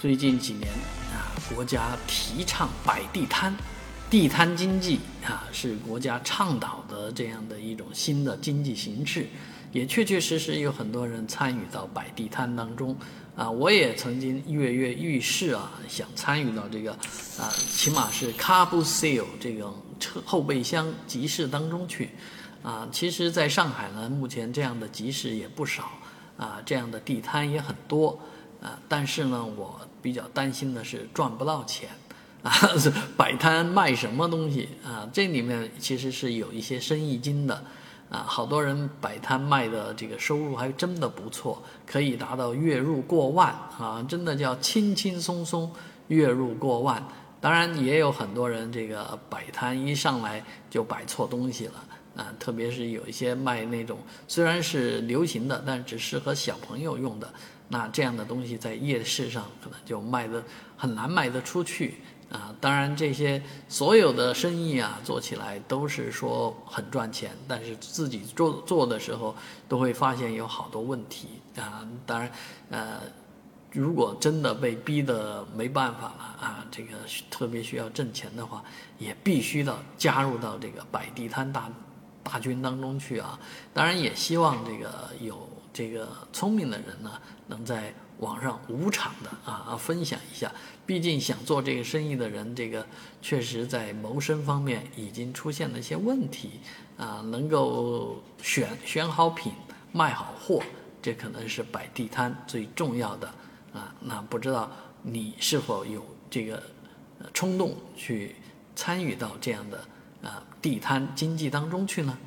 最近几年啊，国家提倡摆地摊，地摊经济啊是国家倡导的这样的一种新的经济形式，也确确实实有很多人参与到摆地摊当中啊。我也曾经跃跃欲试啊，想参与到这个啊，起码是 c a r b o sale 这种车后备箱集市当中去啊。其实，在上海呢，目前这样的集市也不少啊，这样的地摊也很多。啊，但是呢，我比较担心的是赚不到钱，啊，摆摊卖什么东西啊？这里面其实是有一些生意经的，啊，好多人摆摊卖的这个收入还真的不错，可以达到月入过万啊，真的叫轻轻松松月入过万。当然也有很多人这个摆摊一上来就摆错东西了，啊，特别是有一些卖那种虽然是流行的，但只适合小朋友用的。那这样的东西在夜市上可能就卖的很难卖得出去啊！当然，这些所有的生意啊，做起来都是说很赚钱，但是自己做做的时候都会发现有好多问题啊！当然，呃，如果真的被逼得没办法了啊，这个特别需要挣钱的话，也必须的加入到这个摆地摊大大军当中去啊！当然，也希望这个有。这个聪明的人呢，能在网上无偿的啊分享一下。毕竟想做这个生意的人，这个确实在谋生方面已经出现了一些问题啊。能够选选好品、卖好货，这可能是摆地摊最重要的啊。那不知道你是否有这个冲动去参与到这样的啊地摊经济当中去呢？